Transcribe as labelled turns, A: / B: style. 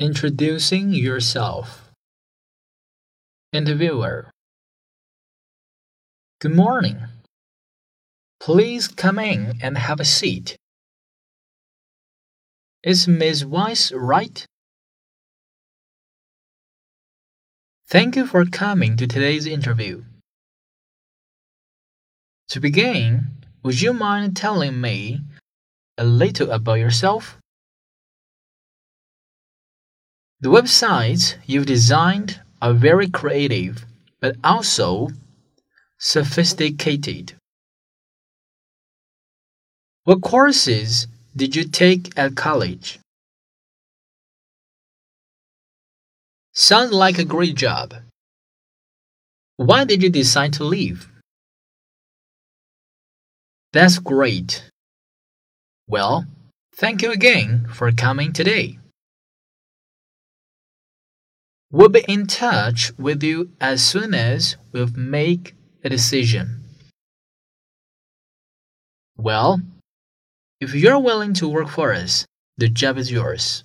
A: Introducing yourself. Interviewer. Good morning. Please come in and have a seat. Is Ms. Weiss right? Thank you for coming to today's interview. To begin, would you mind telling me a little about yourself? The websites you've designed are very creative, but also sophisticated. What courses did you take at college? Sounds like a great job. Why did you decide to leave? That's great. Well, thank you again for coming today. We'll be in touch with you as soon as we've made a decision. Well, if you're willing to work for us, the job is yours.